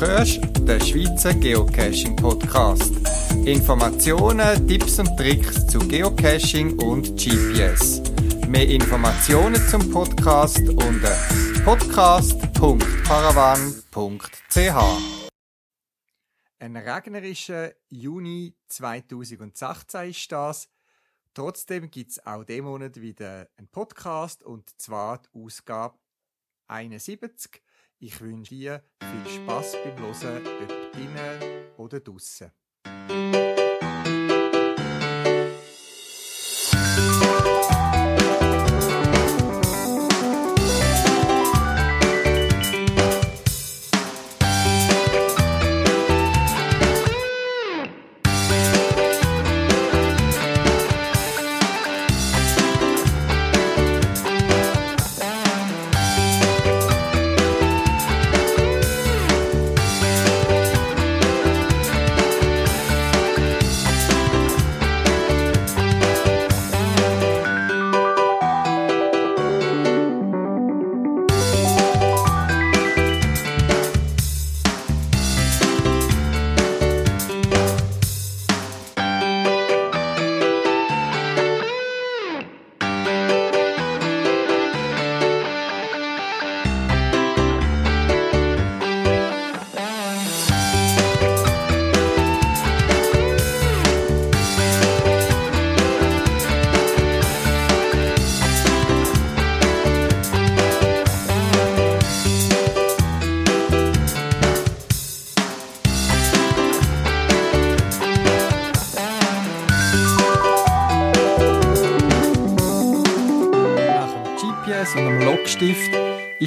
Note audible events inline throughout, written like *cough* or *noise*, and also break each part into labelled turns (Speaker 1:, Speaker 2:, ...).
Speaker 1: hörst den Schweizer Geocaching Podcast. Informationen, Tipps und Tricks zu Geocaching und GPS. Mehr Informationen zum Podcast unter podcast.paravan.ch. Ein regnerischer Juni 2018 ist das. Trotzdem gibt es auch diesen Monat wieder einen Podcast und zwar die Ausgabe 71. Ich wünsche dir viel Spaß beim Hören, ob drinnen oder draußen.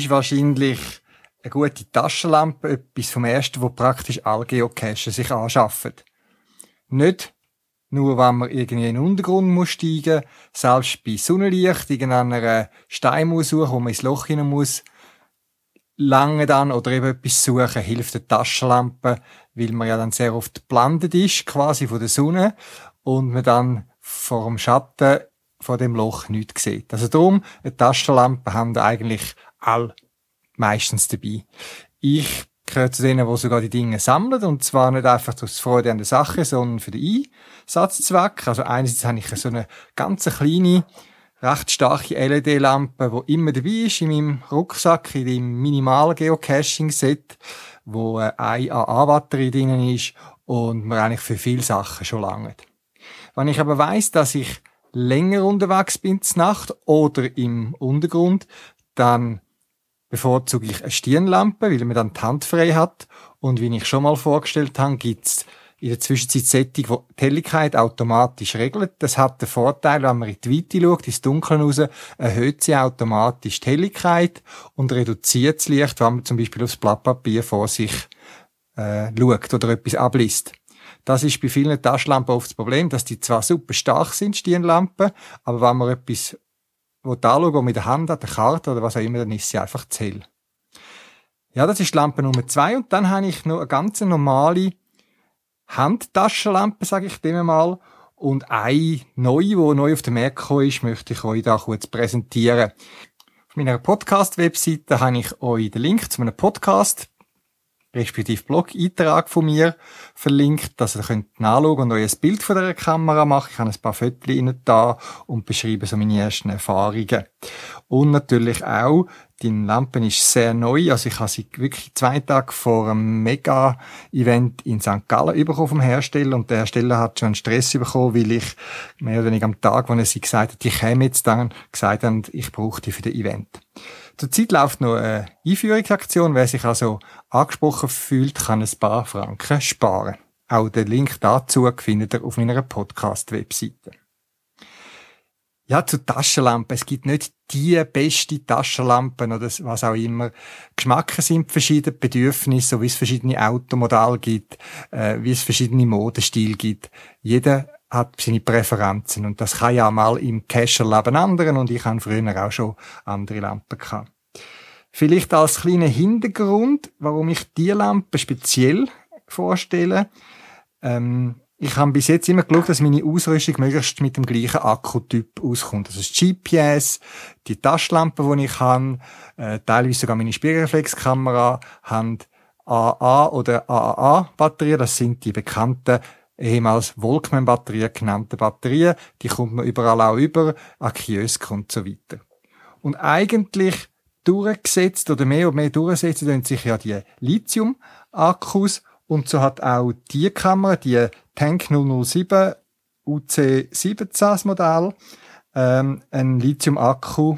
Speaker 1: Ist wahrscheinlich eine gute Taschenlampe etwas vom Ersten, wo praktisch alle Geocacher sich anschaffen. Nicht nur, wenn man irgendwie in den Untergrund muss steigen muss, selbst bei Sonnenlicht, irgendeiner Stein muss suchen, wo man ins Loch hinein muss, lange dann oder eben etwas suchen, hilft die Taschenlampe, weil man ja dann sehr oft blendet ist, quasi von der Sonne, und man dann vor dem Schatten von dem Loch nichts sieht. Also darum, eine Taschenlampe haben eigentlich all meistens dabei. Ich gehöre zu denen, die sogar die Dinge sammeln, und zwar nicht einfach aus Freude an der Sache, sondern für den Einsatzzweck. Also einerseits habe ich so eine ganz kleine, recht starke LED-Lampe, die immer dabei ist in meinem Rucksack, in dem minimalen Geocaching-Set, wo eine AA-Batterie drin ist und mir eigentlich für viele Sachen schon lange. Wenn ich aber weiss, dass ich länger unterwegs bin zur Nacht oder im Untergrund, dann bevorzuge ich eine Stirnlampe, weil man dann die Hand frei hat. Und wie ich schon mal vorgestellt habe, gibt's in der Zwischenzeit Sättig, die die Helligkeit automatisch regelt. Das hat den Vorteil, wenn man in die Weite schaut, ins Dunkeln raus, erhöht sie automatisch die Helligkeit und reduziert das Licht, wenn man zum Beispiel aufs Blatt Papier vor sich äh, schaut oder etwas abliest. Das ist bei vielen Taschenlampen oft das Problem, dass die zwar super stark sind, Stirnlampen, aber wenn man etwas anschaut, mit der Hand an der Karte oder was auch immer, dann ist sie einfach zu. Ja, das ist Lampe Nummer zwei und dann habe ich noch eine ganz normale Handtaschenlampe, sage ich dem mal. Und eine neue, die neu auf den Markt gekommen ist, möchte ich euch da kurz präsentieren. Auf meiner Podcast-Webseite habe ich euch den Link zu einem Podcast respektive Blog-Eintrag von mir verlinkt, dass ihr könnt nachschauen und euch ein Bild von der Kamera machen. Ich habe ein paar Fotos da und beschreibe so meine ersten Erfahrungen. Und natürlich auch, die Lampe ist sehr neu, also ich habe sie wirklich zwei Tage vor einem Mega-Event in St. Gallen bekommen vom Hersteller und der Hersteller hat schon Stress bekommen, weil ich mehr oder weniger am Tag, wo er sie gesagt hat, ich käme jetzt dann, gesagt hat, ich brauche die für das Event. Zurzeit läuft noch eine Einführungsaktion. Wer sich also angesprochen fühlt, kann ein paar Franken sparen. Auch den Link dazu findet ihr auf meiner Podcast-Webseite. Ja, zu Taschenlampen. Es gibt nicht die beste Taschenlampen oder was auch immer. Geschmäcker sind verschiedene Bedürfnisse, so wie es verschiedene Automodelle gibt, äh, wie es verschiedene Modestile gibt. Jeder hat seine Präferenzen und das kann ja mal im Cacher-Leben anderen und ich habe früher auch schon andere Lampen gehabt. Vielleicht als kleiner Hintergrund, warum ich die Lampe speziell vorstelle. Ähm, ich habe bis jetzt immer geschaut, dass meine Ausrüstung möglichst mit dem gleichen Akkutyp auskommt. Also das GPS, die Taschenlampe, die ich habe, äh, teilweise sogar meine Spiegelreflexkamera, haben AA oder AAA-Batterien. Das sind die bekannten ehemals Volkmann-Batterien genannte Batterien. Die kommt man überall auch über, an und so weiter. Und eigentlich durchgesetzt oder mehr und mehr durchsetzen tun sich ja die Lithium-Akkus und so hat auch die Kamera, die Tank 007 UC17 Modell, ähm, ein Lithium-Akku,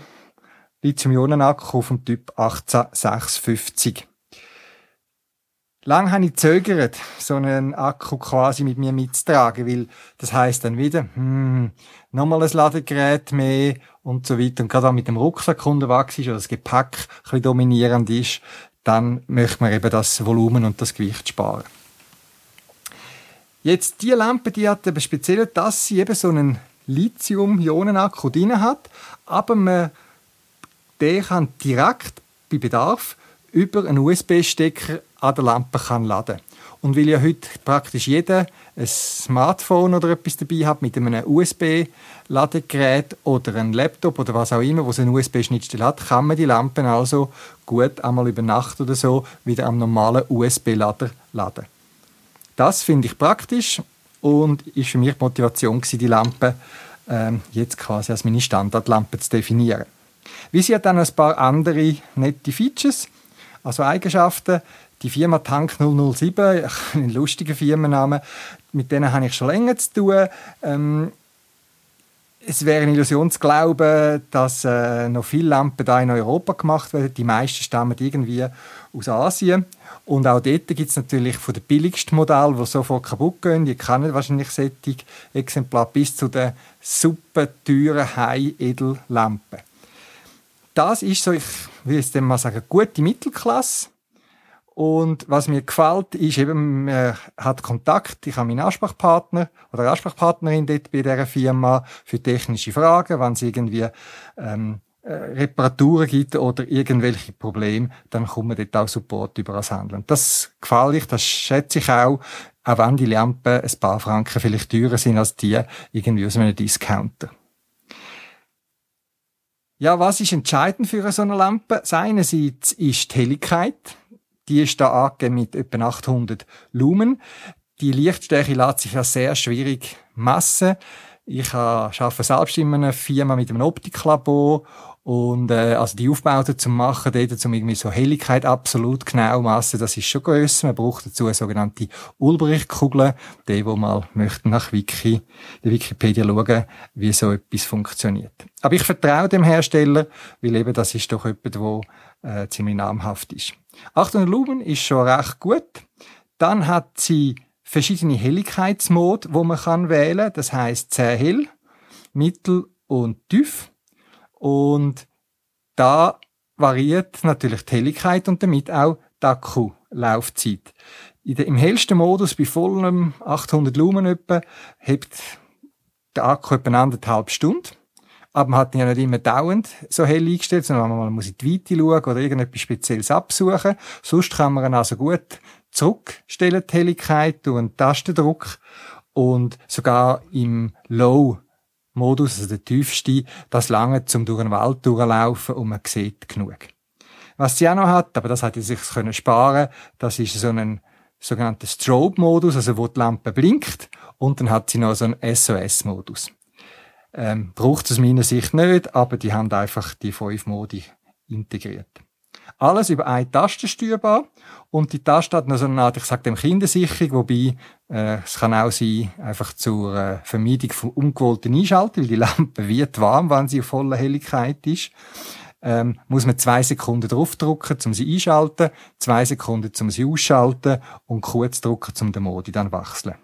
Speaker 1: Lithium-Ionen-Akku vom Typ 18650. Lang habe ich zögert, so einen Akku quasi mit mir mitzutragen, weil das heißt dann wieder, hm, nochmal ein Ladegerät mehr und so weiter. Und gerade auch mit dem Rucksack unterwegs ist oder das Gepäck ein bisschen dominierend ist, dann möchte man eben das Volumen und das Gewicht sparen. Jetzt, die Lampe, die hat eben speziell, dass sie eben so einen Lithium-Ionen-Akku drin hat, aber man, der kann direkt bei Bedarf über einen USB-Stecker an der Lampe kann laden Und weil ja heute praktisch jeder ein Smartphone oder etwas dabei hat mit einem USB-Ladegerät oder einem Laptop oder was auch immer, wo es eine USB-Schnittstelle hat, kann man die Lampen also gut einmal über Nacht oder so wieder am normalen USB-Lader laden. Das finde ich praktisch und ist für mich die Motivation die Lampe ähm, jetzt quasi als meine Standardlampe zu definieren. Wie sie hat dann ein paar andere nette Features, also Eigenschaften. Die Firma Tank 007, ein lustiger Firmenname, mit denen habe ich schon länger zu tun. Ähm, es wäre eine Illusion zu glauben, dass äh, noch viele Lampen da in Europa gemacht werden. Die meisten stammen irgendwie aus Asien. Und auch dort gibt es natürlich von den billigsten Modellen, die sofort kaputt gehen. Die kennen wahrscheinlich solche Exemplare bis zu den super teuren High-Edel-Lampen. Das ist so, ich will jetzt mal sagen, gute Mittelklasse. Und was mir gefällt, ist eben, man hat Kontakt. Ich habe meinen Ansprechpartner oder Ansprechpartnerin dort bei dieser Firma für technische Fragen, wenn es irgendwie ähm, äh, Reparaturen gibt oder irgendwelche Probleme, dann kommt man dort auch Support über das Handeln. Das gefällt ich, das schätze ich auch, auch wenn die Lampen ein paar Franken vielleicht teurer sind als die irgendwie aus einem Discounter. Ja, was ist entscheidend für so eine Lampe? Das einerseits ist die Helligkeit. Die ist da angegeben mit etwa 800 Lumen. Die Lichtstärke lässt sich ja sehr schwierig messen. Ich arbeite selbst in einer Firma mit einem Optiklabor und äh, also die Aufbauten zum Machen, dort, um irgendwie so Helligkeit absolut genau messen, das ist schon grösser. Man braucht dazu eine sogenannte Ulbricht-Kugel. Die, wo mal möchten nach Wiki, der Wikipedia schauen, wie so etwas funktioniert. Aber ich vertraue dem Hersteller, weil eben das ist doch jemand, wo äh, ziemlich namhaft ist. 800 Lumen ist schon recht gut. Dann hat sie verschiedene Helligkeitsmode, wo man kann wählen. Das heißt sehr hell, mittel und tief. Und da variiert natürlich die Helligkeit und damit auch die Akkulaufzeit. Im hellsten Modus, bei vollem 800 Lumen etwa, hebt der Akku etwa anderthalb Stunden. Aber man hat ihn ja nicht immer dauernd so hell eingestellt, sondern man muss in die Weite schauen oder irgendetwas Spezielles absuchen. Sonst kann man ihn also gut zurückstellen, die Helligkeit, durch einen Tastendruck und sogar im Low Modus, also der tiefste, das lange zum durch den Wald durchlaufen und man sieht genug. Was sie auch noch hat, aber das hat sie sich können sparen, das ist so ein sogenannter Strobe-Modus, also wo die Lampe blinkt und dann hat sie noch so einen SOS-Modus. Ähm, braucht es aus meiner Sicht nicht, aber die haben einfach die fünf Modi integriert. Alles über eine Taste steuerbar und die Taste hat noch so eine Art, ich sage dem Kindersicherung, wobei äh, es kann auch sein, einfach zur äh, Vermeidung von ungewollten Einschalten, weil die Lampe wird warm, wenn sie auf voller Helligkeit ist. Ähm, muss man zwei Sekunden draufdrücken, um sie einschalten, zwei Sekunden, um sie ausschalten und kurz drücken, um den Modi dann wechseln.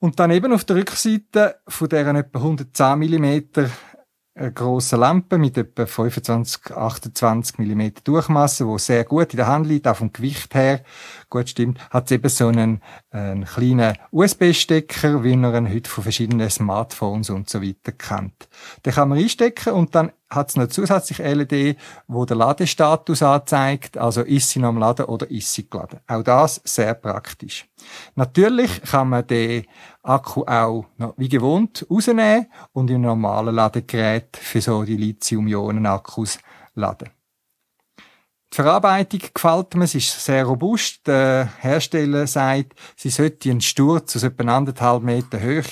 Speaker 1: Und dann eben auf der Rückseite von deren etwa 110 mm eine grosse Lampe mit etwa 25, 28 mm Durchmesser, wo sehr gut in der Hand liegt, auch vom Gewicht her gut stimmt, hat eben so einen, einen kleinen USB-Stecker, wie man ihn heute von verschiedenen Smartphones und so weiter kennt. Den kann man einstecken und dann hat es noch zusätzlich LED, wo der Ladestatus anzeigt, also ist sie noch am Laden oder ist sie geladen. Auch das sehr praktisch. Natürlich kann man den Akku auch noch wie gewohnt rausnehmen und im normalen Ladegerät für so die Lithium-Ionen-Akkus laden. Die Verarbeitung gefällt mir, sie ist sehr robust. Der Hersteller sagt, sie sollte einen Sturz aus etwa anderthalb Meter Höhe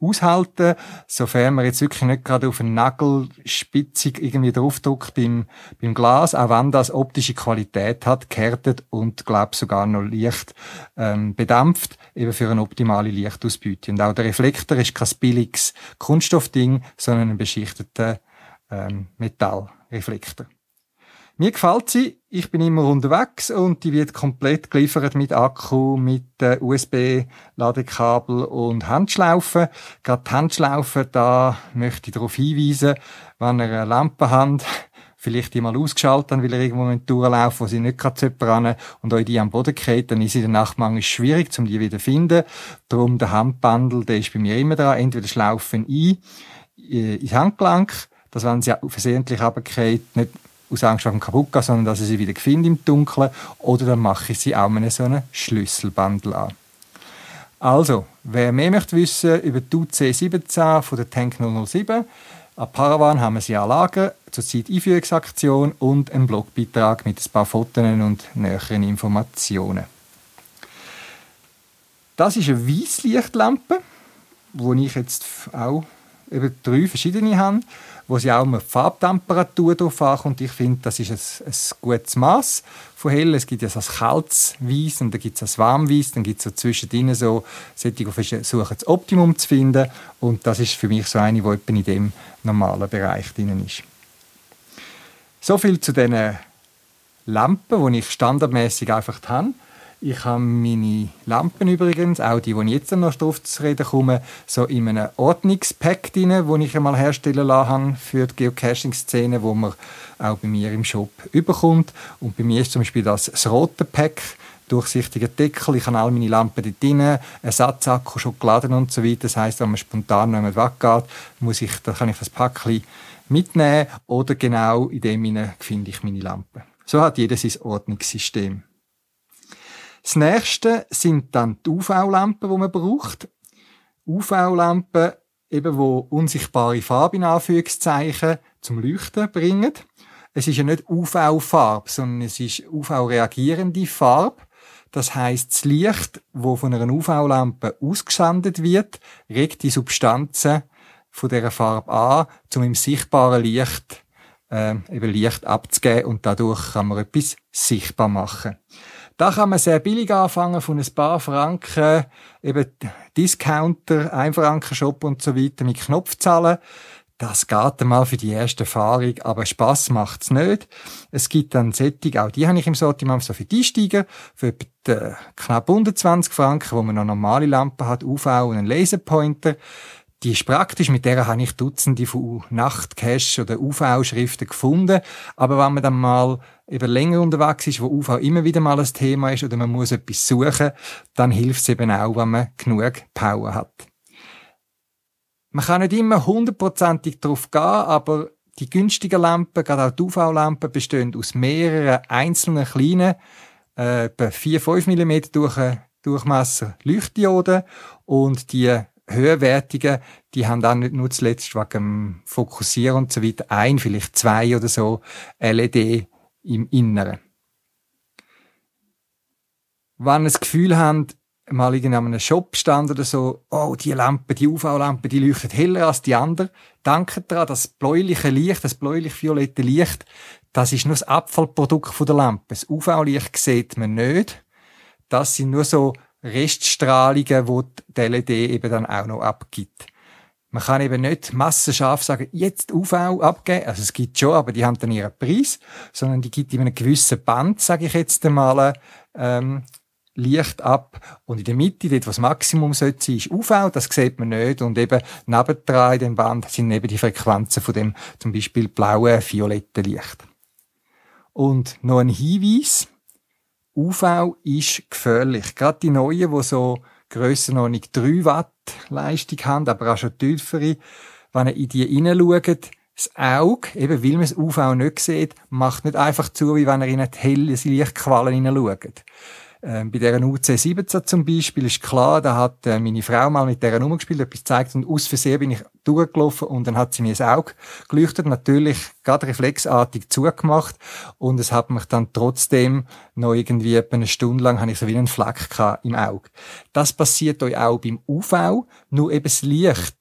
Speaker 1: aushalten, sofern man jetzt wirklich nicht gerade auf einen Nagel spitzig irgendwie draufdruckt beim, beim Glas, auch wenn das optische Qualität hat, gehärtet und, glaub sogar noch leicht ähm, bedampft, eben für eine optimale Lichtausbeute. Und auch der Reflektor ist kein billiges Kunststoffding, sondern ein beschichteter ähm, Metallreflektor. Mir gefällt sie. Ich bin immer unterwegs und die wird komplett geliefert mit Akku, mit äh, USB-Ladekabel und Handschlaufen. Gerade die Handschlaufen, da möchte ich darauf hinweisen, wenn ihr eine Lampe habt, vielleicht die mal ausgeschaltet weil ihr irgendwo durchlaufen wo sie nicht gerade ran und euch die am Boden geht, dann ist in der Nacht manchmal schwierig, um die wieder zu finden. Darum der Handbandel, der ist bei mir immer dran. Entweder schlaufen ein, äh, ins Handgelenk, dass wenn sie versehentlich runtergeht, nicht aus Angst vor dem gehen, sondern dass ich sie wieder finde im Dunkeln. Oder dann mache ich sie auch mit so einem Schlüsselbandel an. Also, wer mehr möchte wissen über die UC17 von der Tank 007, an Paravan haben wir sie Anlagen, zurzeit Einführungsaktion und einen Blogbeitrag mit ein paar Fotos und näheren Informationen. Das ist eine Weisslichtlampe, wo ich jetzt auch eben drei verschiedene habe wo sie auch mal die Farbtemperatur drauf ankommt. Ich finde, das ist ein, ein gutes Maß von hell. Es gibt ja so ein kaltes Weiß und dann gibt es ein warmes dann gibt es so zwischendrin so solche, die versuchen, das Optimum zu finden. Und das ist für mich so eine, die in dem normalen Bereich drin ist. So viel zu diesen Lampen, die ich standardmäßig einfach habe. Ich habe meine Lampen übrigens, auch die, die ich jetzt noch drauf zu reden komme, so in einem Ordnungspack drin, wo ich einmal herstellen lassen für die Geocaching-Szene, wo man auch bei mir im Shop überkommt. Und bei mir ist zum Beispiel das, das rote Pack, durchsichtiger Deckel, ich habe all meine Lampen dort drin, Ersatzakku, Schokoladen und so weiter. Das heisst, wenn man spontan noch jemand weggeht, muss ich, dann kann ich das Päckchen mitnehmen oder genau in dem finde ich meine Lampen. So hat jeder sein Ordnungssystem. Das nächste sind dann die UV-Lampen, die man braucht. UV-Lampen, eben wo unsichtbare Farbe in Anführungszeichen zum Leuchten bringen. Es ist ja nicht UV-Farbe, sondern es ist UV-reagierende Farbe. Das heißt, das Licht, wo von einer UV-Lampe ausgesendet wird, regt die Substanzen von dieser Farbe an, um im sichtbaren Licht äh, eben Licht abzugeben und dadurch kann man etwas sichtbar machen. Da kann man sehr billig anfangen, von ein paar Franken, eben Discounter, Einfranken-Shop und so weiter mit Knopfzahlen. Das geht einmal für die erste Erfahrung, aber Spass macht's nicht. Es gibt dann Sättig, auch die habe ich im Sortiment, so für die Einsteiger, für äh, knapp 120 Franken, wo man noch normale Lampen hat, UV und einen Laserpointer. Die ist praktisch, mit der habe ich Dutzende von Nachtcache oder UV-Schriften gefunden. Aber wenn man dann mal eben länger unterwegs ist, wo UV immer wieder mal ein Thema ist oder man muss etwas suchen, dann hilft es eben auch, wenn man genug Power hat. Man kann nicht immer hundertprozentig drauf gehen, aber die günstigen Lampen, gerade auch die UV-Lampen, bestehen aus mehreren einzelnen kleinen, äh, etwa 4-5 mm durch, Durchmesser Leuchtdioden und die höherwertigen, die haben dann nicht nur zuletzt wegen Fokussieren und so weiter ein, vielleicht zwei oder so LED im Inneren. Wenn ihr das Gefühl habt, mal in einem Shop stand oder so, oh, die Lampe, die UV-Lampe, die leuchtet heller als die andere. Danke daran, das bläuliche Licht, das bläulich-violette Licht, das ist nur das Abfallprodukt der Lampe. Das UV-Licht sieht man nicht. Das sind nur so Reststrahlungen, die die LED eben dann auch noch abgibt. Man kann eben nicht massenscharf sagen, jetzt UV abgeben. Also es gibt schon, aber die haben dann ihren Preis, sondern die gibt in einem gewissen Band, sage ich jetzt einmal, ähm, Licht ab. Und in der Mitte, dort, was Maximum sollte sein, ist UV. Das sieht man nicht. Und eben nebendran in dem Band sind eben die Frequenzen von dem zum Beispiel blauen, violetten Licht. Und noch ein Hinweis. UV ist gefährlich. Gerade die neuen, die so Grössenordnung 3 Watt Leistung haben, aber auch schon tiefere, wenn ihr in die hineinschaut, das Auge, eben weil man das UV nicht sieht, macht nicht einfach zu, wie wenn ihr in eine helle Lichtqualle hineinschaut. Äh, bei dieser UC17 zum Beispiel ist klar, da hat äh, meine Frau mal mit dieser Nummer gespielt, etwas gezeigt und aus Versehen bin ich durchgelaufen und dann hat sie mir das Auge geleuchtet, natürlich gerade reflexartig zugemacht und es hat mich dann trotzdem noch irgendwie etwa eine Stunde lang habe ich so wie einen Fleck im Auge. Das passiert euch auch beim UV, nur eben das Licht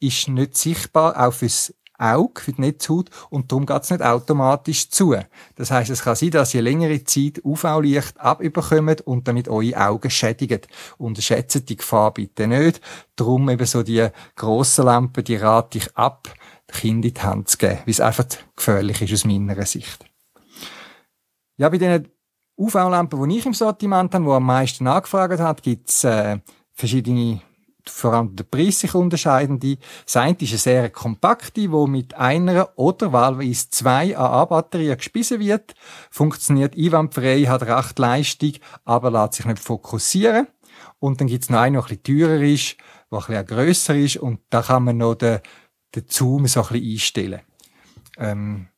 Speaker 1: ist nicht sichtbar, auch fürs Auge, für die Netzhaut, und darum geht es nicht automatisch zu. Das heißt, es kann sein, dass ihr längere Zeit UV-Licht abüberkommt und damit eure Augen schädigt. Unterschätzt die Gefahr bitte nicht. Darum eben so die grossen Lampen, die rate ich ab, Kind in die Hand zu geben, weil es einfach gefährlich ist aus meiner Sicht. Ja, bei den UV-Lampen, die ich im Sortiment habe, die am meisten angefragt hat, gibt es äh, verschiedene vor allem der Preis sich unterscheidende. Das eine ist eine sehr kompakte, wo mit einer oder wahlweise zwei AA-Batterien gespissen wird, funktioniert einwandfrei, hat recht Leistung, aber lässt sich nicht fokussieren. Und dann gibt's noch eine, die ein bisschen teurer ist, die ein bisschen grösser ist und da kann man noch den, den Zoom so ein bisschen einstellen. Ähm,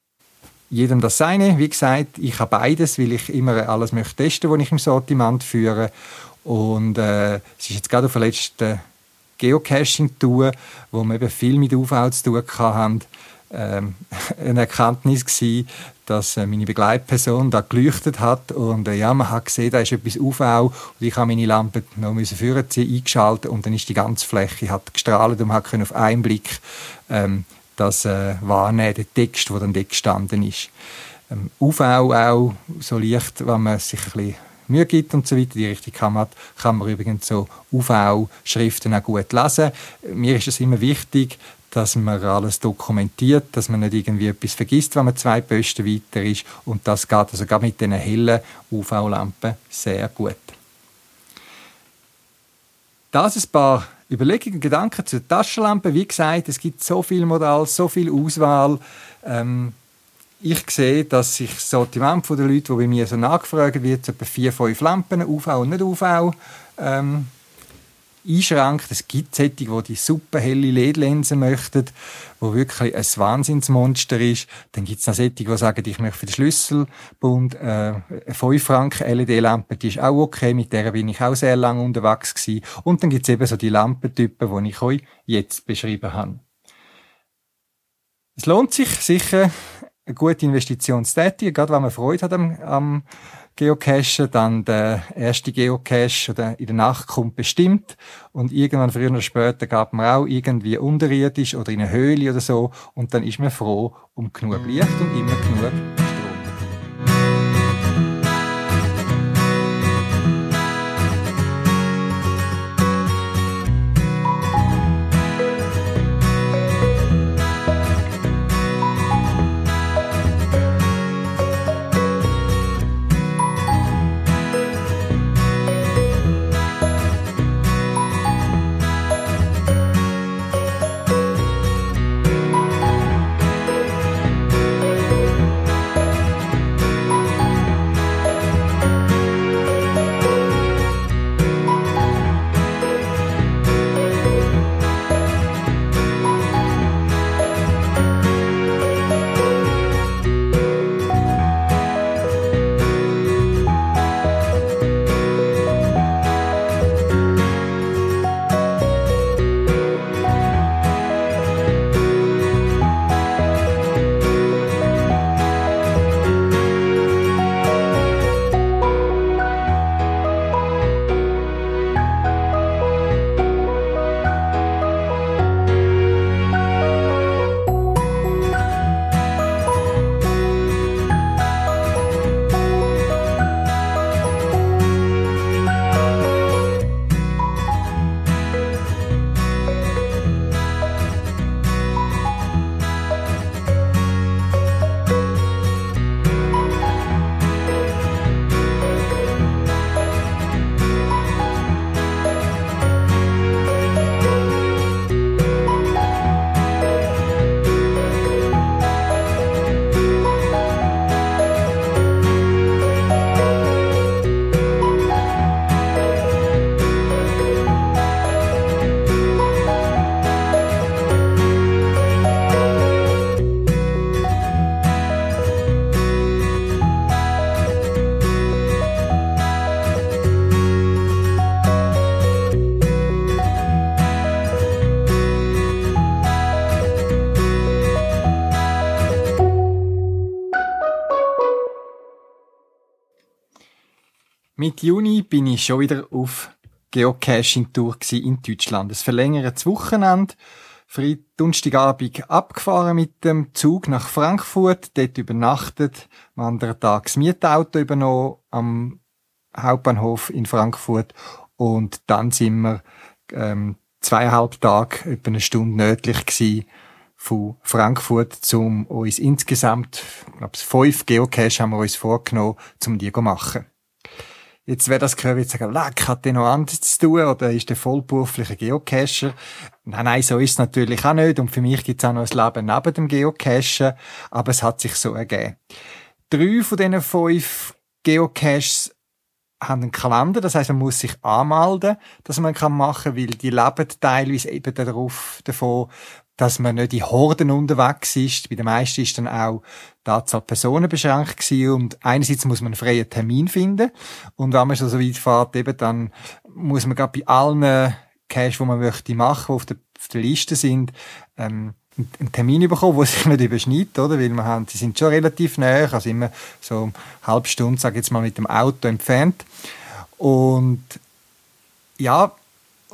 Speaker 1: jedem das seine. Wie gesagt, ich habe beides, weil ich immer alles möchte testen, was ich im Sortiment führe. Und äh, es ist jetzt gerade auf der letzten Geocaching tun, wo wir eben viel mit UV zu tun hatten, ähm, *laughs* eine Erkenntnis gewesen, dass äh, meine Begleitperson da geleuchtet hat und äh, ja, man hat gesehen, da ist etwas UV und ich habe meine Lampe noch müssen vorziehen, eingeschaltet und dann ist die ganze Fläche hat gestrahlt und man hat auf einen Blick ähm, das äh, wahrnehmen, den Text, der dann dort gestanden ist. Ähm, UV auch so leicht, wenn man sich ein bisschen Mühe gibt und so weiter, die richtige man, kann man übrigens so UV-Schriften auch gut lesen. Mir ist es immer wichtig, dass man alles dokumentiert, dass man nicht irgendwie etwas vergisst, wenn man zwei Posten weiter ist. Und das geht also gerade mit diesen hellen UV-Lampen sehr gut. Das ein paar Überlegungen, Gedanken zur Taschenlampe. Wie gesagt, es gibt so viel Modell, so viel Auswahl. Ähm, ich sehe, dass sich das Sortiment der Leute, die bei mir so nachgefragt wird, etwa vier, fünf Lampen, UV und nicht UV, ähm, einschränkt. Es gibt solche, die die super helle LED-Linsen möchten, wo wirklich ein Wahnsinnsmonster ist. Dann gibt es noch solche, die sagen, ich möchte für den Schlüsselbund äh, eine 5 Franken LED-Lampe, die ist auch okay, mit der bin ich auch sehr lange unterwegs gewesen. Und dann gibt es eben so die Lampentypen, die ich euch jetzt beschrieben habe. Es lohnt sich sicher, eine gute Investition zu tätigen, gerade wenn man Freude hat am, am Geocachen, dann der erste Geocache oder in der Nacht kommt bestimmt. Und irgendwann früher oder später gab man auch irgendwie unterirdisch oder in eine Höhle oder so. Und dann ist man froh um genug Licht und immer genug Juni bin ich schon wieder auf Geocaching-Tour in Deutschland. Es verlängertes Wochenende. Donnerstagabend abgefahren mit dem Zug nach Frankfurt, dort übernachtet, am anderen Tag das Mietauto übernommen am Hauptbahnhof in Frankfurt und dann sind wir ähm, zweieinhalb Tage, etwa eine Stunde nördlich gewesen von Frankfurt, um uns insgesamt, ich glaube, fünf Geocache haben wir uns vorgenommen, um die zu machen. Jetzt, wer das gehört, wird sagen, leck, hat der noch anderes zu tun oder ist der vollberufliche Geocacher? Nein, nein, so ist es natürlich auch nicht. Und für mich gibt es auch noch ein Leben neben dem Geocachen, aber es hat sich so ergeben. Drei von diesen fünf Geocaches haben einen Kalender, das heißt, man muss sich anmelden, dass man kann machen, weil die leben teilweise eben darauf, davon, dass man nicht in Horden unterwegs ist. Bei den meisten ist dann auch die Anzahl Personen beschränkt gewesen. und einerseits muss man einen freien Termin finden und wenn man schon so weit fährt, eben dann muss man gerade bei allen Cash, die man möchte machen, die auf der, auf der Liste sind, ähm, einen Termin bekommen, der sich nicht überschneidet, oder? Weil wir haben, die sind schon relativ näher, also immer so eine halbe Stunde, sage jetzt mal, mit dem Auto entfernt. Und ja,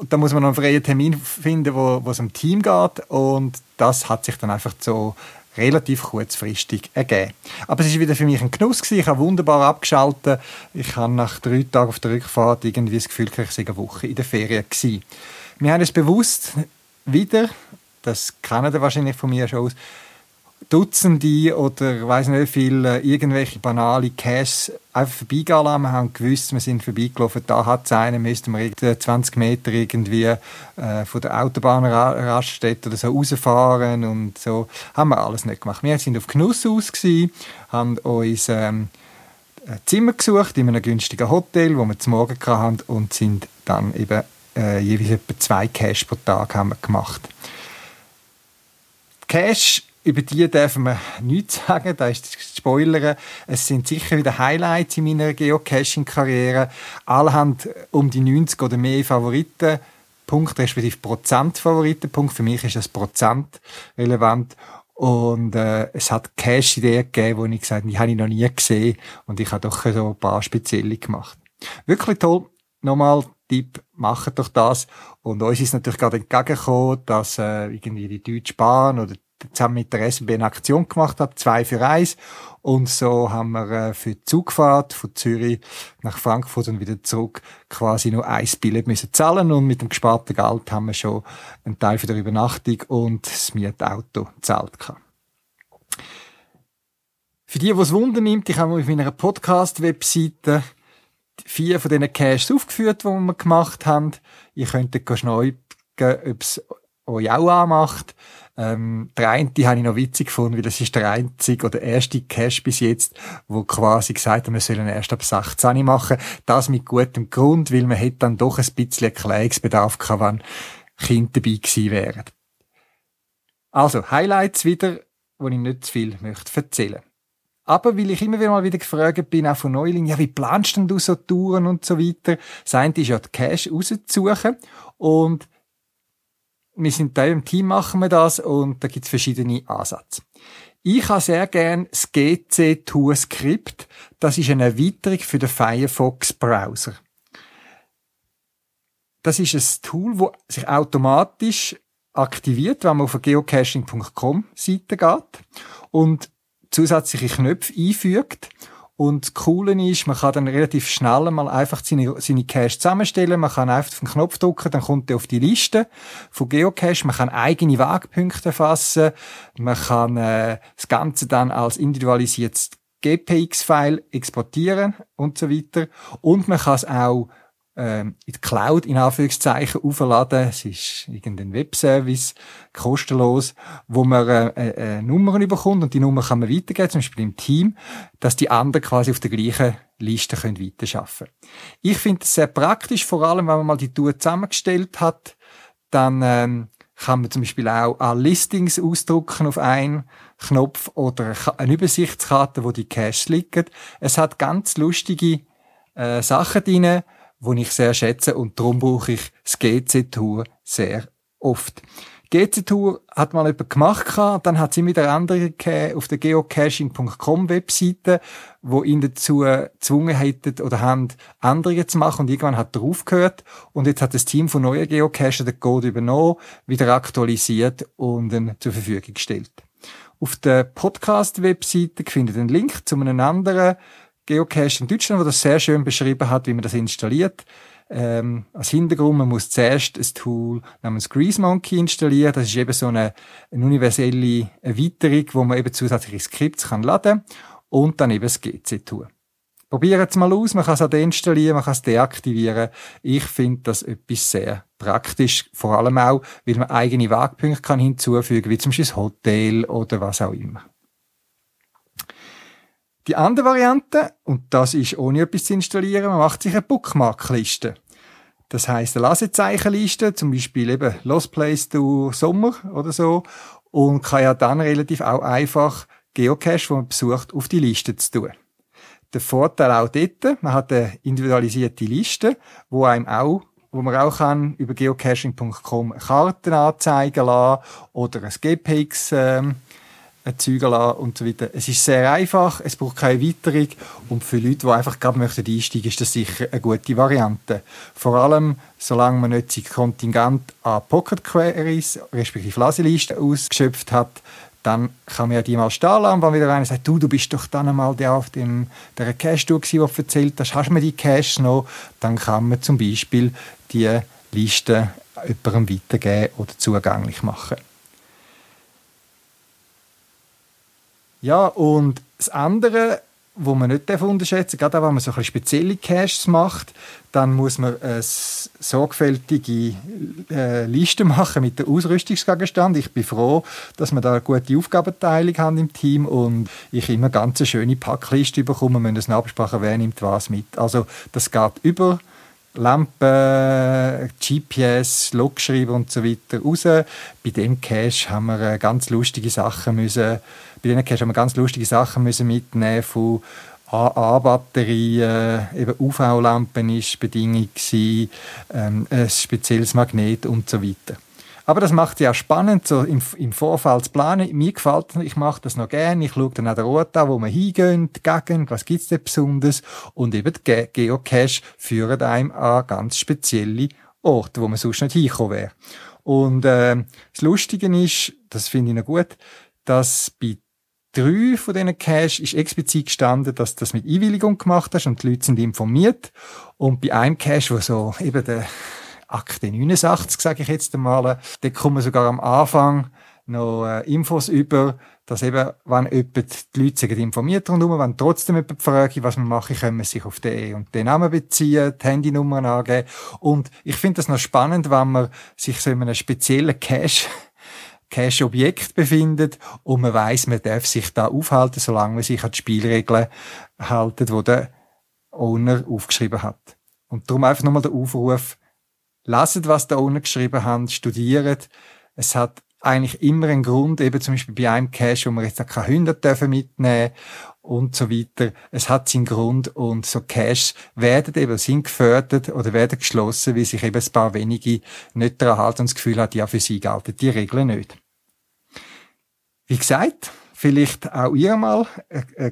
Speaker 1: da muss man noch einen freien Termin finden, wo, wo es um Team geht. Und das hat sich dann einfach so relativ kurzfristig ergeben. Aber es ist wieder für mich ein Genuss gewesen. Ich habe wunderbar abgeschaltet. Ich habe nach drei Tagen auf der Rückfahrt irgendwie das Gefühl, ich sei eine Woche in der Ferien gewesen. Wir haben es bewusst wieder, das kennen Sie wahrscheinlich von mir schon aus, Dutzende oder weiß nicht wie viele irgendwelche banale Caches einfach vorbeigehen lassen. Wir haben gewusst, wir sind vorbeigelaufen, da hat es einen, müssten wir 20 Meter irgendwie äh, von der Autobahnraststätte oder so rausfahren und so. Haben wir alles nicht gemacht. Wir sind auf Genuss aus gewesen, haben uns ähm, ein Zimmer gesucht in einem günstigen Hotel, wo wir zum Morgen hatten und sind dann eben äh, jeweils etwa zwei Cash pro Tag haben wir gemacht. Cash über die dürfen wir nichts sagen, da ist das Spoilern. Es sind sicher wieder Highlights in meiner Geocaching-Karriere. Alle haben um die 90 oder mehr Favoriten. Punkt, respektive Prozent Favoritenpunkt. Für mich ist das Prozent relevant. Und äh, es hat Cache-Ideen gegeben, wo ich gesagt habe, die habe ich noch nie gesehen. Und ich habe doch so ein paar spezielle gemacht. Wirklich toll. Nochmal Tipp, macht doch das. Und uns ist natürlich gerade entgegengekommen, dass äh, irgendwie die Deutsche Bahn oder zusammen mit der SBB eine Aktion gemacht habe, zwei für eins. Und so haben wir äh, für die Zugfahrt von Zürich nach Frankfurt und wieder zurück quasi nur ein Billett müssen zahlen und mit dem gesparten Geld haben wir schon einen Teil für die Übernachtung und das Mietauto gezahlt. Für die, es Wunder nimmt, ich habe auf meiner Podcast-Webseite vier von diesen Caches aufgeführt, die wir gemacht haben. Ihr könnt schnell ob es euch auch anmacht. Ähm, der eine habe ich noch witzig gefunden, weil das ist der einzige oder erste Cash bis jetzt, wo quasi gesagt hat, wir sollen erst ab 16 machen. Das mit gutem Grund, weil man hätte dann doch ein bisschen Erklärungsbedarf gehabt, wenn Kinder dabei gewesen wären. Also, Highlights wieder, wo ich nicht zu viel möchte erzählen. Aber weil ich immer wieder mal wieder gefragt bin, auch von Neulingen, ja, wie planst denn du so Touren und so weiter? Das ist ja die Cash rauszusuchen und wir sind da im Team, machen wir das und da gibt es verschiedene Ansätze. Ich habe sehr gern das GC Tour Script. Das ist eine Erweiterung für den Firefox Browser. Das ist ein Tool, das sich automatisch aktiviert, wenn man auf geocaching.com Seite geht und zusätzliche Knöpfe einfügt und das Coole ist, man kann dann relativ schnell mal einfach seine, seine Cache zusammenstellen. Man kann einfach den Knopf drücken, dann kommt er auf die Liste von Geocache. Man kann eigene Wegpunkte fassen. Man kann äh, das Ganze dann als individualisiertes GPX-File exportieren und so weiter. Und man kann es auch ähm, in die Cloud in Anführungszeichen aufladen. Es ist irgendein Webservice, kostenlos, wo man äh, äh, Nummern bekommt und die Nummer kann man weitergeben, zum Beispiel im Team, dass die anderen quasi auf der gleichen Liste können weiterarbeiten Ich finde es sehr praktisch, vor allem wenn man mal die Tour zusammengestellt hat, dann ähm, kann man zum Beispiel auch alle Listings ausdrucken auf einen Knopf oder eine Übersichtskarte, wo die Caches liegen. Es hat ganz lustige äh, Sachen drin, die ich sehr schätze und darum brauche ich das GC-Tour sehr oft. GC-Tour hat mal jemand gemacht, dann hat sie wieder andere auf der geocaching.com Webseite, wo ihn dazu gezwungen hätten oder haben, andere zu machen und irgendwann hat er aufgehört und jetzt hat das Team von neuen Geocacher den Code übernommen, wieder aktualisiert und ihn zur Verfügung gestellt. Auf der Podcast-Webseite findet ihr einen Link zu einem anderen Geocache in Deutschland, der das sehr schön beschrieben hat, wie man das installiert. Ähm, als Hintergrund, man muss zuerst ein Tool namens Grease Monkey installieren. Das ist eben so eine, eine universelle Erweiterung, wo man eben zusätzliche Skripts kann laden und dann eben das GC-Tool. Probieren es mal aus, man kann es auch deinstallieren, man kann es deaktivieren. Ich finde das etwas sehr praktisch, vor allem auch, weil man eigene Wagpunkte kann hinzufügen, wie zum Beispiel das Hotel oder was auch immer. Die andere Variante, und das ist ohne etwas zu installieren, man macht sich eine Bookmarkliste. Das heißt eine Lasezeichenliste, zum Beispiel eben Lost Place to Sommer oder so, und kann ja dann relativ auch einfach Geocache, wo man besucht, auf die Liste zu tun. Der Vorteil auch dort, man hat eine individualisierte Liste, wo einem auch wo man auch kann über geocaching.com Karten anzeigen lassen oder ein GPX ähm, erzeugen lassen und so weiter. Es ist sehr einfach, es braucht keine Erweiterung und für Leute, die einfach gerade möchten einsteigen, ist das sicher eine gute Variante. Vor allem, solange man nicht sein Kontingent an Pocket Queries, respektive Laselisten ausgeschöpft hat, dann kann man ja die mal stehen lassen, wenn wieder einer sagt, du, du bist doch dann einmal der auf dem, der Cache-Tour gewesen, der erzählt hast, hast du mir die Cache noch? Dann kann man zum Beispiel die Liste jemandem weitergeben oder zugänglich machen. Ja, und das andere, wo man nicht unterschätzen darf, gerade wenn man so ein spezielle Caches macht, dann muss man eine sorgfältige äh, Liste *laughs* machen mit dem Ausrüstungsgegenstand. Ich bin froh, dass wir da eine gute Aufgabenteilung haben im Team und ich immer ganz eine schöne Packliste bekomme. Wir müssen eine Absprache, wer nimmt was mit. Also das geht über Lampen, GPS, Logschreiber und so weiter raus. Bei dem Cache haben wir äh, ganz lustige Sachen müssen bei denen haben wir ganz lustige Sachen müssen mitnehmen von AA-Batterien, eben UV-Lampen ist Bedingung gewesen, ähm, ein spezielles Magnet und so weiter. Aber das macht ja spannend, so im, im Vorfall zu planen. Mir gefällt es, ich mache das noch gerne. Ich schaue dann an den Ort an, wo wir hingehen, die Gegend, was gibt's denn Besonderes. Und eben die Geocache führen einem an ganz spezielle Orte, wo man sonst nicht hinkommen wäre. Und äh, das Lustige ist, das finde ich noch gut, dass bei drei von diesen Cache ist explizit gestanden, dass du das mit Einwilligung gemacht hast und die Leute sind informiert. Und bei einem Cache, wo so eben der Akte 89, sage ich jetzt einmal, da kommen sogar am Anfang noch äh, Infos über, dass eben, wenn jemand die Leute informiert rundherum, wenn trotzdem jemand fragt, was man mache, können wir sich auf den und den Namen beziehen, die Handynummern angeben. Und ich finde das noch spannend, wenn man sich so in einem speziellen Cache *laughs* Cache-Objekt befindet und man weiß, man darf sich da aufhalten, solange man sich an die Spielregeln haltet, die der Owner aufgeschrieben hat. Und darum einfach nochmal der Aufruf, lasst, was der Owner geschrieben hat, studiert. Es hat eigentlich immer einen Grund, eben zum Beispiel bei einem Cache, wo man jetzt keine Hunde dürfen mitnehmen und so weiter. Es hat seinen Grund und so Caches werden eben, sind gefördert oder werden geschlossen, weil sich eben ein paar wenige nicht daran halten und das Gefühl hat, ja, für sie gelten die Regeln nicht. Wie gesagt, vielleicht auch ihr mal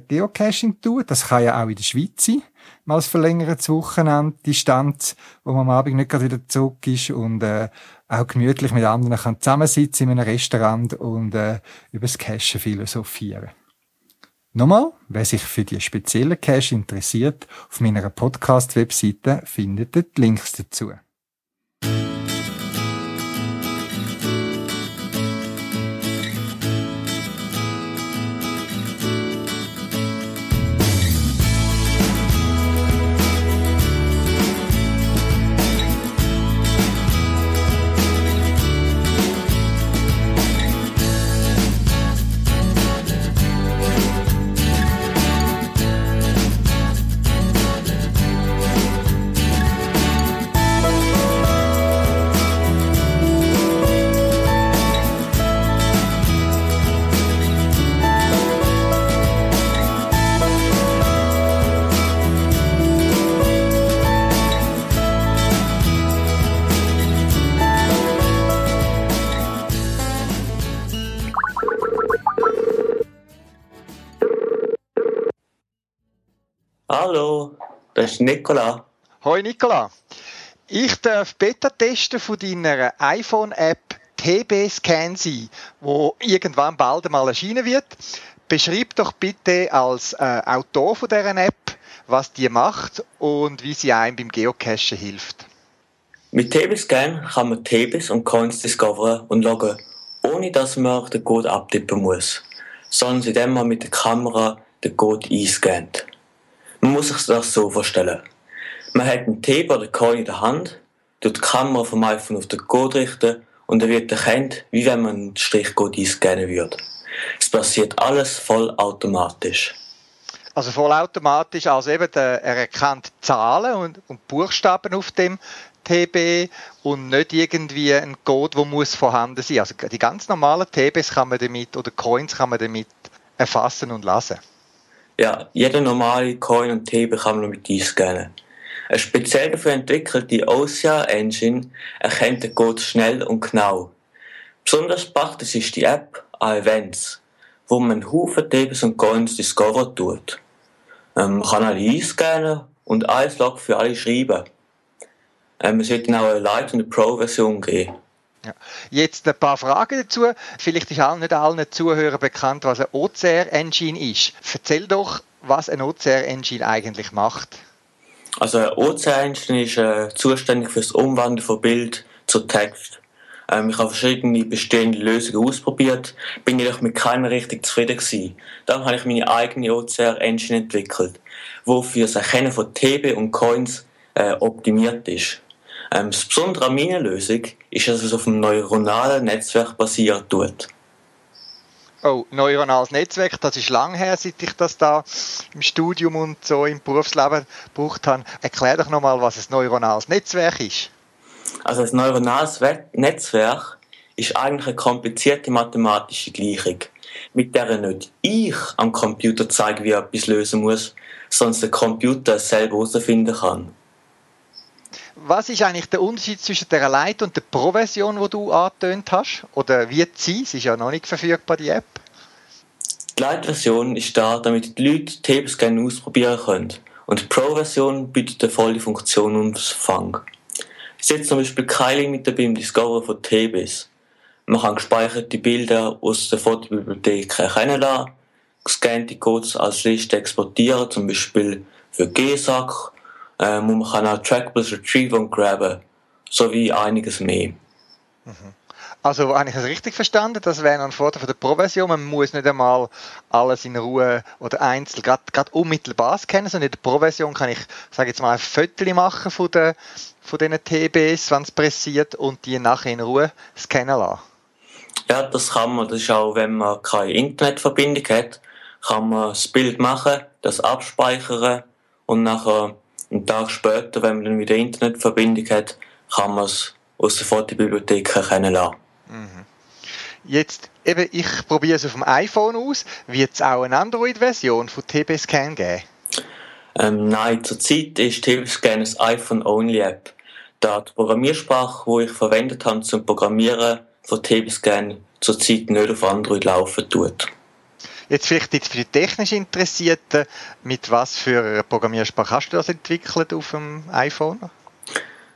Speaker 1: Geocaching tun. Das kann ja auch in der Schweiz sein. Mal ein verlängertes Wochenende, Distanz, wo man am Abend nicht gerade wieder zurück ist und äh, auch gemütlich mit anderen kann zusammensitzen in einem Restaurant und äh, über das Cachen philosophieren. Nochmal, wer sich für die speziellen Cache interessiert, auf meiner Podcast-Webseite findet ihr die Links dazu.
Speaker 2: Ist Nicola.
Speaker 1: Hoi Nicola. Ich darf Beta testen von deiner iPhone-App TB Scan sein, wo irgendwann bald einmal erscheinen wird. Beschreib doch bitte als äh, Autor von dieser App, was die macht und wie sie einem beim Geocachen hilft.
Speaker 2: Mit TB-Scan kann man TBs und Coins discoveren und loggen, ohne dass man den Code abtippen muss, sondern indem man mit der Kamera den Code einscannt. Man muss sich das so vorstellen. Man hat einen TB oder Coin in der Hand, tut die Kamera vom iPhone auf den Code richten und er wird erkannt, wie wenn man einen Strichcode einscannen würde. Es passiert alles vollautomatisch.
Speaker 1: Also vollautomatisch, also eben der, er erkennt Zahlen und, und Buchstaben auf dem TB und nicht irgendwie ein Code, der muss vorhanden sein. Also die ganz normalen TBs kann man damit oder Coins kann man damit erfassen und lesen.
Speaker 2: Ja, jeder normale Coin und TB kann man damit einscannen. Eine speziell dafür entwickelte OCR Engine erkennt den Code schnell und genau. Besonders praktisch ist die App an Events, wo man Haufen TBs und Coins discover tut. Ähm, man kann alle einscannen und alles Log für alle schreiben. Ähm, es wird dann auch eine Light- und Pro-Version geben.
Speaker 1: Ja. Jetzt ein paar Fragen dazu. Vielleicht ist auch nicht allen Zuhörern bekannt, was eine OCR-Engine ist. Erzähl doch, was eine OCR-Engine eigentlich macht.
Speaker 2: Also eine OCR-Engine ist äh, zuständig für das Umwandeln von Bild zu Text. Ähm, ich habe verschiedene bestehende Lösungen ausprobiert, bin jedoch mit keiner richtig zufrieden gewesen. Dann habe ich meine eigene OCR-Engine entwickelt, wo für das Erkennen von TB und Coins äh, optimiert ist. Ähm, das Besondere an meiner Lösung ist, dass es auf einem neuronalen Netzwerk basiert tut.
Speaker 1: Oh, neuronales Netzwerk, das ist lang her, seit ich das da im Studium und so im Berufsleben gebraucht habe. Erklär doch nochmal, was ein neuronales Netzwerk ist.
Speaker 2: Also ein neuronales Netzwerk ist eigentlich eine komplizierte mathematische Gleichung, mit der nicht ich am Computer zeige, wie er etwas lösen muss, sondern der Computer selber herausfinden kann
Speaker 1: was ist eigentlich der Unterschied zwischen der Lite und der Pro-Version, die du angetönt hast? Oder wie sie? Es ist ja noch nicht verfügbar, die App.
Speaker 2: Die Lite-Version ist da, damit die Leute Tablescan ausprobieren können. Und die Pro-Version bietet eine volle Funktion und Umfang. Es ist zum Beispiel kein Limit beim Discover von TBs. Man kann gespeicherte Bilder aus der Fotobibliothek erkennen gescannte Codes als Liste exportieren, zum Beispiel für GSAC ähm, und man kann auch Trackables retrieven und graben, sowie einiges mehr.
Speaker 1: Mhm. Also, habe ich es richtig verstanden? Das wäre ein Vorteil von der Pro-Version. Man muss nicht einmal alles in Ruhe oder einzeln, gerade, unmittelbar scannen, sondern in der Pro-Version kann ich, sage jetzt mal, ein Foto machen von, der, von diesen TBs, wenn es pressiert, und die nachher in Ruhe scannen lassen.
Speaker 2: Ja, das kann man. Das ist auch, wenn man keine Internetverbindung hat, kann man das Bild machen, das abspeichern und nachher einen Tag später, wenn man dann wieder Internetverbindung hat, kann man es aus der Fotobibliothek kennenlernen. Mhm.
Speaker 1: Jetzt, eben, ich probiere es auf dem iPhone aus. Wird es auch eine Android-Version von TB-Scan geben?
Speaker 2: Ähm, nein, zurzeit ist TB-Scan eine iPhone-Only-App. Da die Programmiersprache, die ich verwendet habe zum Programmieren von TB-Scan, zurzeit nicht auf Android laufen tut.
Speaker 1: Jetzt vielleicht jetzt für die technisch Interessierten, mit was für einer Programmiersprache hast du das entwickelt auf dem iPhone?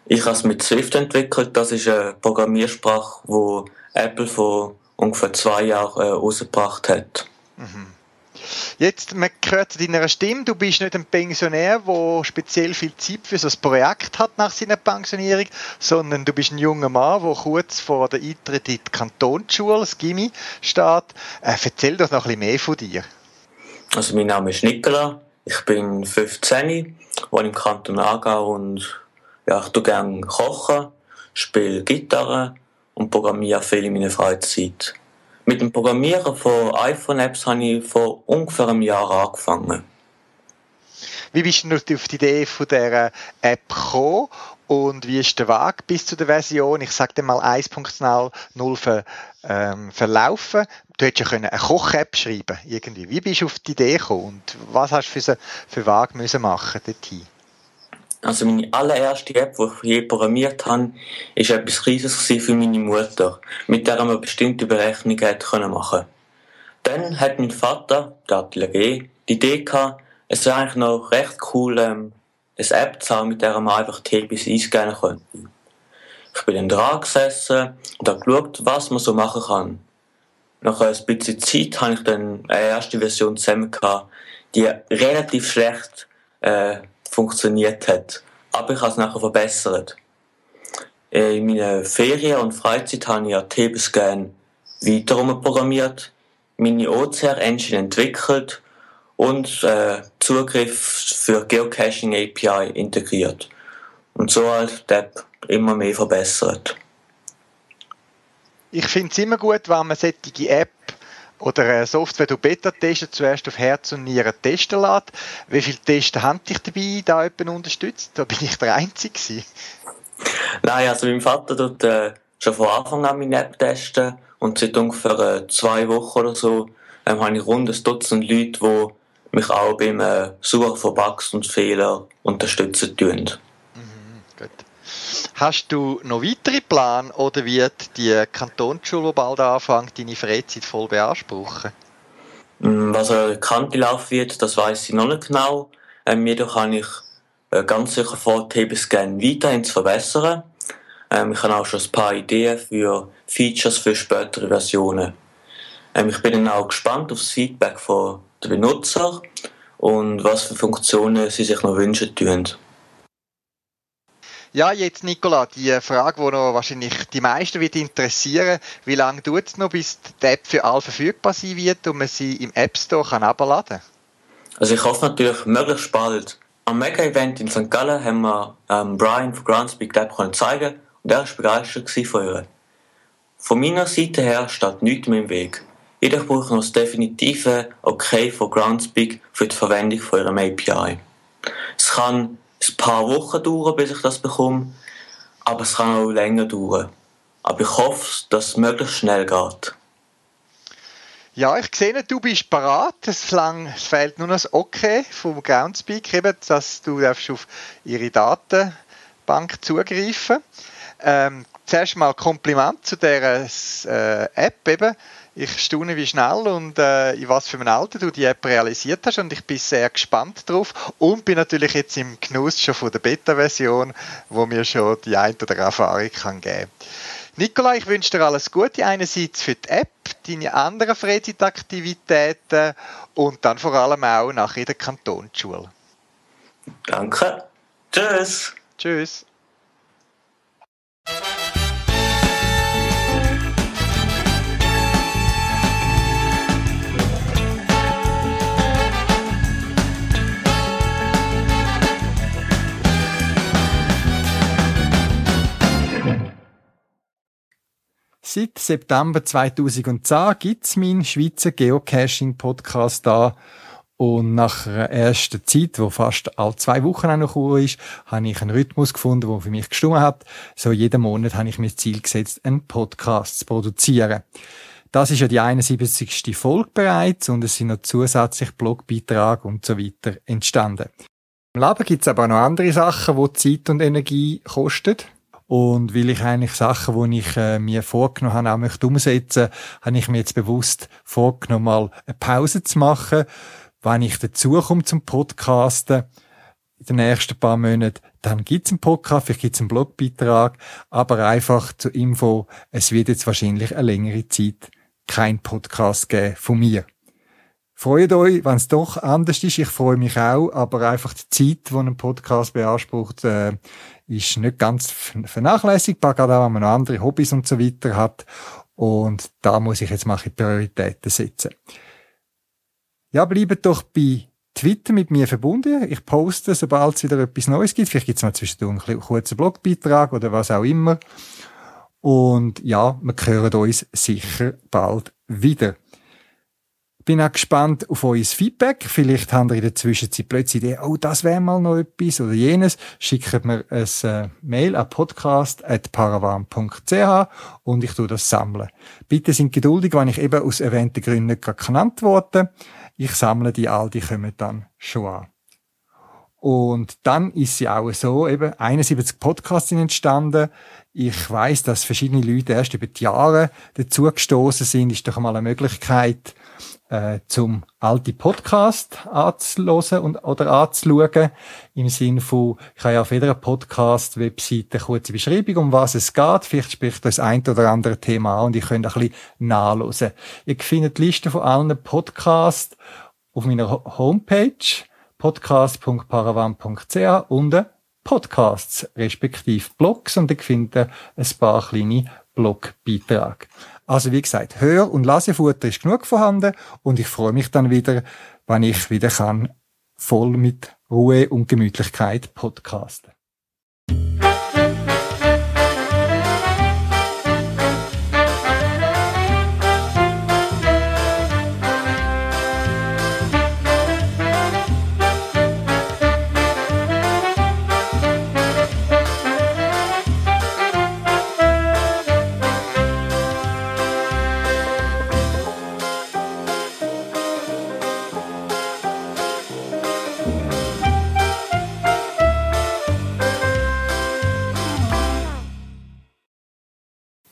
Speaker 2: Ich habe es mit Swift entwickelt. Das ist eine Programmiersprache, die Apple vor ungefähr zwei Jahren äh, rausgebracht hat. Mhm.
Speaker 1: Jetzt, man hört deiner Stimme, du bist nicht ein Pensionär, der speziell viel Zeit für so ein Projekt hat nach seiner Pensionierung, sondern du bist ein junger Mann, der kurz vor der Eintritt in die Kantonsschule, das Gimmi, steht. Äh, erzähl doch noch ein bisschen mehr von dir.
Speaker 2: Also mein Name ist Nicola, ich bin 15, wohne im Kanton Aargau und ja, ich tue gerne kochen, spiele Gitarre und programmiere viel in meiner Freizeit. Mit dem Programmieren von iPhone-Apps habe ich vor ungefähr einem Jahr angefangen.
Speaker 1: Wie bist du auf die Idee von dieser App gekommen und wie ist der Weg bis zu der Version, ich sage mal 1.0 ver, ähm, verlaufen? Du hättest ja eine Koch-App schreiben irgendwie. Wie bist du auf die Idee gekommen und was hast du für, für Weg müssen machen dorthin?
Speaker 2: Also meine allererste App, die ich je programmiert habe, ist etwas Riesiges für meine Mutter, mit der man bestimmte Berechnungen hätte machen Dann hat mein Vater, der Atelier, die Idee gehabt, es wäre eigentlich noch recht cool, ähm, eine App zu haben, mit der man einfach TPs einscannen könnte. Ich bin dann dran gesessen und habe geschaut, was man so machen kann. Nach ein bisschen Zeit habe ich dann eine erste Version zusammen gehabt, die relativ schlecht äh, funktioniert hat. Aber ich habe es nachher verbessert. In meiner Ferien und Freizeit habe ich ja TB-Scan weiter programmiert, meine OCR-Engine entwickelt und äh, Zugriff für Geocaching API integriert. Und so halt die App immer mehr verbessert.
Speaker 3: Ich finde es immer gut, wenn man solche App oder Software du Beta-Testen zuerst auf Herz und Nieren testen lässt. Wie viele Tests haben dich dabei da jemand unterstützt? Da bin ich der Einzige gewesen.
Speaker 2: Nein, also mein Vater tut äh, schon von Anfang an meine App testen und seit ungefähr äh, zwei Wochen oder so ähm, habe ich rund ein Dutzend Leute, die mich auch beim äh, Suchen von Bugs und Fehlern unterstützen tun.
Speaker 3: Hast du noch weitere Pläne oder wird die Kantonsschule, die bald anfängt, deine Freizeit voll beanspruchen?
Speaker 2: Mm, was eine Kante laufen wird, das weiß ich noch nicht genau. Ähm, jedoch habe ich äh, ganz sicher vor, TB-Scan weiterhin zu verbessern. Ähm, ich habe auch schon ein paar Ideen für Features für spätere Versionen. Ähm, ich bin dann auch gespannt auf das Feedback den Benutzer und was für Funktionen sie sich noch wünschen tun.
Speaker 3: Ja, jetzt Nicola, die Frage, die noch wahrscheinlich die meisten wird interessieren, wie lange dauert es noch, bis die App für alle verfügbar sein wird und man sie im App Store kann herunterladen kann?
Speaker 2: Also ich hoffe natürlich möglichst bald. Am Mega-Event in St. Gallen haben wir ähm, Brian von Groundspeak die App zeigen und er war begeistert von ihr. Von meiner Seite her steht nichts mehr im Weg. Jedoch brauche ich noch das definitive Okay von Groundspeak für die Verwendung von ihrem API. Es kann ein paar Wochen dauern, bis ich das bekomme, aber es kann auch länger dauern. Aber ich hoffe, dass es möglichst schnell geht.
Speaker 3: Ja, ich sehe, du bist parat. Es, fehlt nur das Okay vom Groundspeak, eben, dass du auf ihre Datenbank zugreifen ähm, Zuerst mal Kompliment zu dieser äh, App eben ich staune, wie schnell und äh, in was für einem Alter du die App realisiert hast und ich bin sehr gespannt drauf und bin natürlich jetzt im Genuss schon von der Beta-Version, wo mir schon die ein oder andere Erfahrung kann geben Nicola, ich wünsche dir alles Gute, einerseits für die App, deine anderen Freizeitaktivitäten und dann vor allem auch nach der Kantonsschule.
Speaker 2: Danke. Tschüss.
Speaker 3: Tschüss.
Speaker 1: Seit September 2010 gibt's meinen Schweizer Geocaching-Podcast da. Und nach einer ersten Zeit, wo fast alle zwei Wochen auch noch Kur ist, habe ich einen Rhythmus gefunden, der für mich gestimmt hat. So jeden Monat habe ich mir das Ziel gesetzt, einen Podcast zu produzieren. Das ist ja die 71. Folge bereits und es sind noch zusätzlich Blogbeiträge und so weiter entstanden. Im Leben gibt's aber auch noch andere Sachen, die Zeit und Energie kosten. Und weil ich eigentlich Sachen, die ich äh, mir vorgenommen habe, auch möchte umsetzen, habe ich mir jetzt bewusst vorgenommen, mal eine Pause zu machen. Wenn ich dazukomme zum Podcasten, in den nächsten paar Monaten, dann gibt's einen Podcast, vielleicht gibt's einen Blogbeitrag, aber einfach zur Info, es wird jetzt wahrscheinlich eine längere Zeit kein Podcast geben von mir. Freut euch, wenn es doch anders ist. Ich freue mich auch, aber einfach die Zeit, die ein Podcast beansprucht, äh, ist nicht ganz vernachlässigbar, gerade auch wenn man noch andere Hobbys und so weiter hat. Und da muss ich jetzt mal Prioritäten setzen. Ja, bleibt doch bei Twitter mit mir verbunden. Ich poste, sobald es wieder etwas Neues gibt. Vielleicht gibt es mal zwischendurch einen kurzen Blogbeitrag oder was auch immer. Und ja, wir hören uns sicher bald wieder. Bin auch gespannt auf euer Feedback. Vielleicht habt ihr in der Zwischenzeit plötzlich Idee, oh, das wäre mal noch etwas oder jenes. Schickt mir ein äh, Mail an podcast.paravan.ch und ich tue das sammeln. Bitte sind geduldig, wenn ich eben aus erwähnten Gründen nicht genannt wurde. Ich sammle die all, die kommen dann schon an. Und dann ist sie auch so, eben 71 Podcasts sind entstanden. Ich weiß, dass verschiedene Leute erst über die Jahre dazugestoßen sind. Ist doch mal eine Möglichkeit, äh, zum alte Podcast anzuhören und, oder anzuschauen. Im Sinn von, ich habe ja auf jeder Podcast-Webseite eine kurze Beschreibung, um was es geht. Vielleicht spricht das ein oder andere Thema an und ich könnt ein bisschen nachlesen. Ihr findet die Liste von allen Podcasts auf meiner Homepage podcast.paravan.ch unter Podcasts, respektive Blogs und ich finde ein paar kleine Blogbeiträge. Also wie gesagt, Hör- und Lasefutter ist genug vorhanden und ich freue mich dann wieder, wenn ich wieder kann, voll mit Ruhe und Gemütlichkeit podcasten.